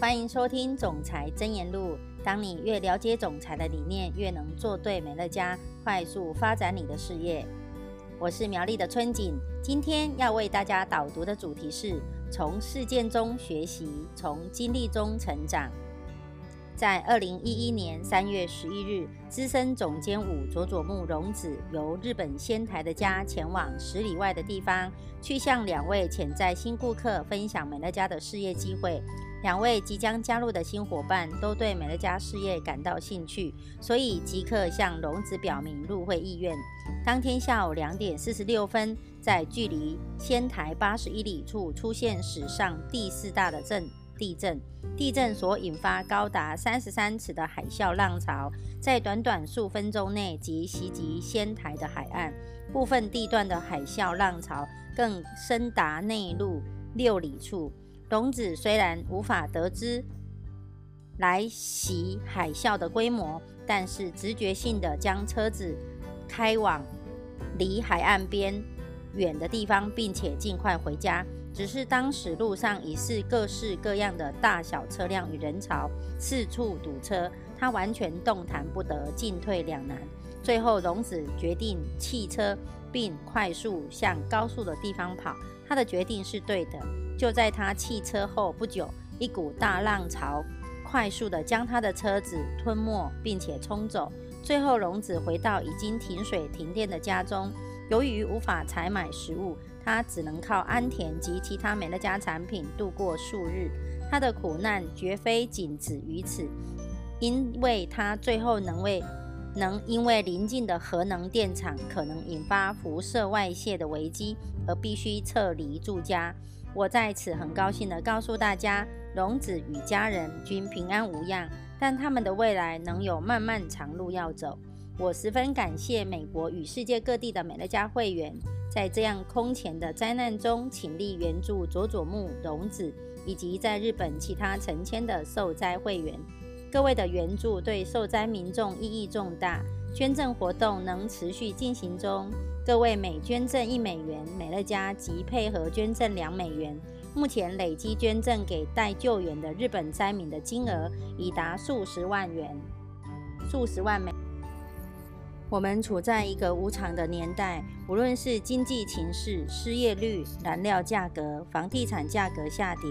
欢迎收听《总裁真言录》。当你越了解总裁的理念，越能做对美乐家，快速发展你的事业。我是苗栗的春景，今天要为大家导读的主题是：从事件中学习，从经历中成长。在二零一一年三月十一日，资深总监武佐佐木荣子由日本仙台的家前往十里外的地方，去向两位潜在新顾客分享美乐家的事业机会。两位即将加入的新伙伴都对美乐家事业感到兴趣，所以即刻向荣子表明入会意愿。当天下午两点四十六分，在距离仙台八十一里处出现史上第四大的震。地震，地震所引发高达三十三尺的海啸浪潮，在短短数分钟内即袭击仙台的海岸，部分地段的海啸浪潮更深达内陆六里处。龙子虽然无法得知来袭海啸的规模，但是直觉性的将车子开往离海岸边远的地方，并且尽快回家。只是当时路上已是各式各样的大小车辆与人潮，四处堵车，他完全动弹不得，进退两难。最后，荣子决定弃车，并快速向高速的地方跑。他的决定是对的。就在他弃车后不久，一股大浪潮快速地将他的车子吞没，并且冲走。最后，龙子回到已经停水停电的家中，由于无法采买食物。他只能靠安田及其他美乐家产品度过数日。他的苦难绝非仅止于此，因为他最后能为能因为邻近的核能电厂可能引发辐射外泄的危机而必须撤离住家。我在此很高兴地告诉大家，荣子与家人均平安无恙，但他们的未来能有漫漫长路要走。我十分感谢美国与世界各地的美乐家会员。在这样空前的灾难中，倾力援助佐佐木荣子以及在日本其他成千的受灾会员。各位的援助对受灾民众意义重大，捐赠活动能持续进行中。各位每捐赠一美元，美乐家即配合捐赠两美元。目前累计捐赠给待救援的日本灾民的金额已达数十万元，数十万美。我们处在一个无常的年代，无论是经济情势、失业率、燃料价格、房地产价格下跌，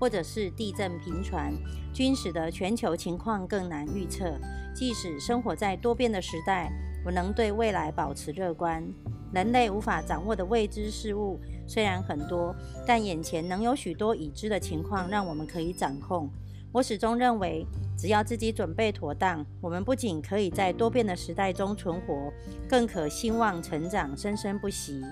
或者是地震频传，均使得全球情况更难预测。即使生活在多变的时代，我能对未来保持乐观。人类无法掌握的未知事物虽然很多，但眼前能有许多已知的情况让我们可以掌控。我始终认为，只要自己准备妥当，我们不仅可以在多变的时代中存活，更可兴旺成长，生生不息。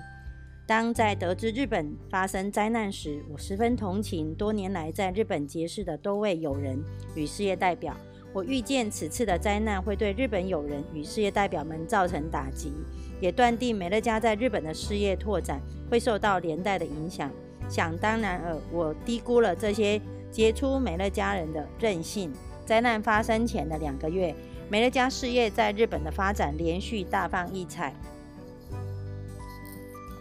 当在得知日本发生灾难时，我十分同情多年来在日本结识的多位友人与事业代表。我预见此次的灾难会对日本友人与事业代表们造成打击，也断定美乐家在日本的事业拓展会受到连带的影响。想当然尔，我低估了这些。杰出美乐家人的韧性。灾难发生前的两个月，美乐家事业在日本的发展连续大放异彩。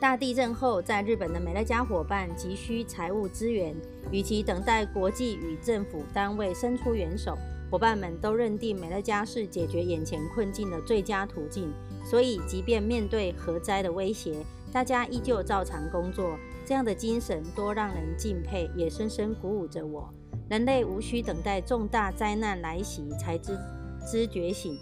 大地震后，在日本的美乐家伙伴急需财务资源，与其等待国际与政府单位伸出援手，伙伴们都认定美乐家是解决眼前困境的最佳途径。所以，即便面对核灾的威胁，大家依旧照常工作。这样的精神多让人敬佩，也深深鼓舞着我。人类无需等待重大灾难来袭才知知觉醒，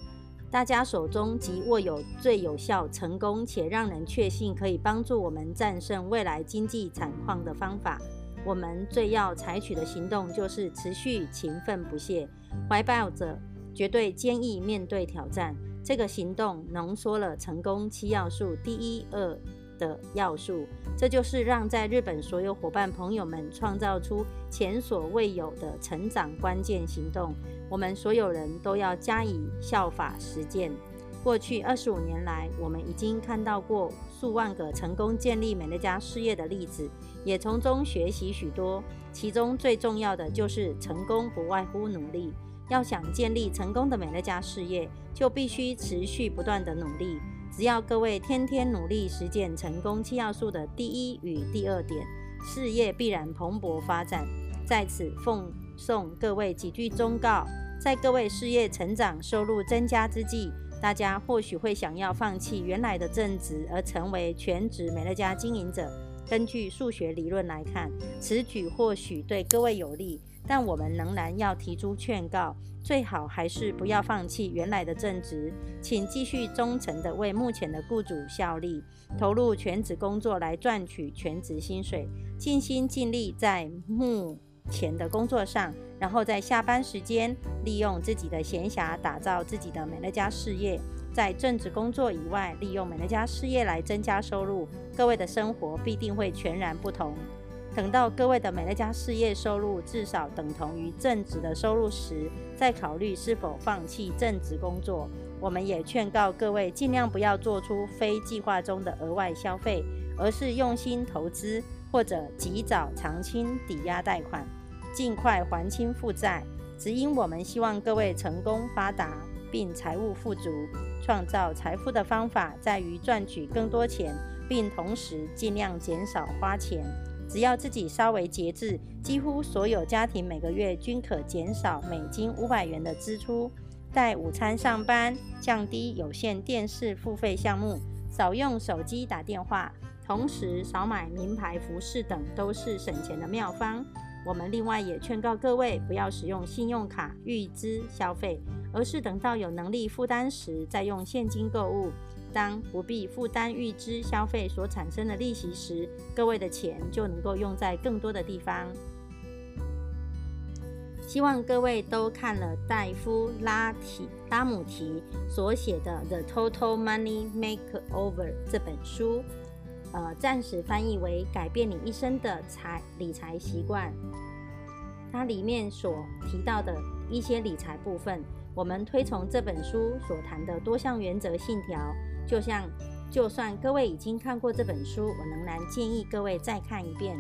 大家手中即握有最有效、成功且让人确信可以帮助我们战胜未来经济惨况的方法。我们最要采取的行动就是持续勤奋不懈，怀抱着绝对坚毅面对挑战。这个行动浓缩了成功七要素：第一、二。的要素，这就是让在日本所有伙伴朋友们创造出前所未有的成长关键行动。我们所有人都要加以效法实践。过去二十五年来，我们已经看到过数万个成功建立美乐家事业的例子，也从中学习许多。其中最重要的就是，成功不外乎努力。要想建立成功的美乐家事业，就必须持续不断的努力。只要各位天天努力实践成功七要素的第一与第二点，事业必然蓬勃发展。在此奉送各位几句忠告：在各位事业成长、收入增加之际，大家或许会想要放弃原来的正职，而成为全职美乐家经营者。根据数学理论来看，此举或许对各位有利，但我们仍然要提出劝告：最好还是不要放弃原来的正职，请继续忠诚地为目前的雇主效力，投入全职工作来赚取全职薪水，尽心尽力在目前的工作上，然后在下班时间利用自己的闲暇打造自己的美乐家事业。在正职工作以外，利用美乐家事业来增加收入，各位的生活必定会全然不同。等到各位的美乐家事业收入至少等同于正职的收入时，再考虑是否放弃正职工作。我们也劝告各位，尽量不要做出非计划中的额外消费，而是用心投资或者及早偿清抵押贷款，尽快还清负债。只因我们希望各位成功发达。并财务富足，创造财富的方法在于赚取更多钱，并同时尽量减少花钱。只要自己稍微节制，几乎所有家庭每个月均可减少每斤五百元的支出。带午餐上班，降低有线电视付费项目，少用手机打电话，同时少买名牌服饰等，都是省钱的妙方。我们另外也劝告各位，不要使用信用卡预支消费。而是等到有能力负担时，再用现金购物。当不必负担预支消费所产生的利息时，各位的钱就能够用在更多的地方。希望各位都看了戴夫拉提拉姆提所写的《The Total Money Makeover》这本书，呃，暂时翻译为“改变你一生的财理财习惯”。它里面所提到的一些理财部分。我们推崇这本书所谈的多项原则信条，就像就算各位已经看过这本书，我仍然建议各位再看一遍。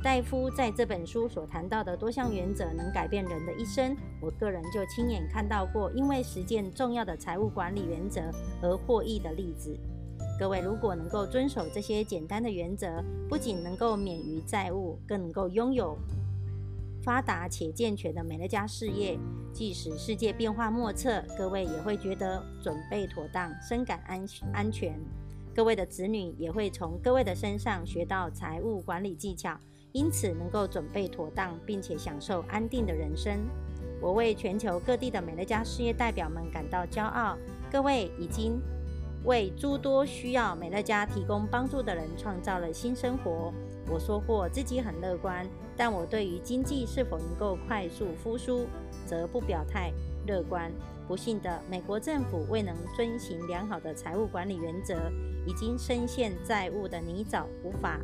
戴夫在这本书所谈到的多项原则能改变人的一生，我个人就亲眼看到过，因为实践重要的财务管理原则而获益的例子。各位如果能够遵守这些简单的原则，不仅能够免于债务，更能够拥有。发达且健全的美乐家事业，即使世界变化莫测，各位也会觉得准备妥当，深感安安全。各位的子女也会从各位的身上学到财务管理技巧，因此能够准备妥当，并且享受安定的人生。我为全球各地的美乐家事业代表们感到骄傲，各位已经为诸多需要美乐家提供帮助的人创造了新生活。我说过自己很乐观，但我对于经济是否能够快速复苏，则不表态乐观。不幸的，美国政府未能遵循良好的财务管理原则，已经深陷债务的泥沼，无法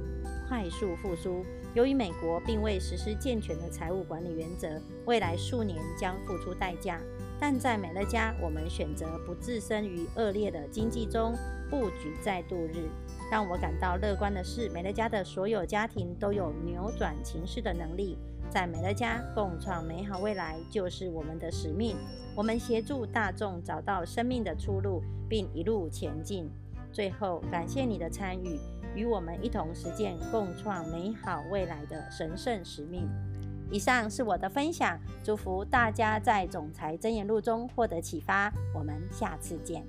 快速复苏。由于美国并未实施健全的财务管理原则，未来数年将付出代价。但在美乐家，我们选择不置身于恶劣的经济中，布局再度日。让我感到乐观的是，美乐家的所有家庭都有扭转情势的能力。在美乐家共创美好未来，就是我们的使命。我们协助大众找到生命的出路，并一路前进。最后，感谢你的参与，与我们一同实践共创美好未来的神圣使命。以上是我的分享，祝福大家在总裁真言录中获得启发。我们下次见。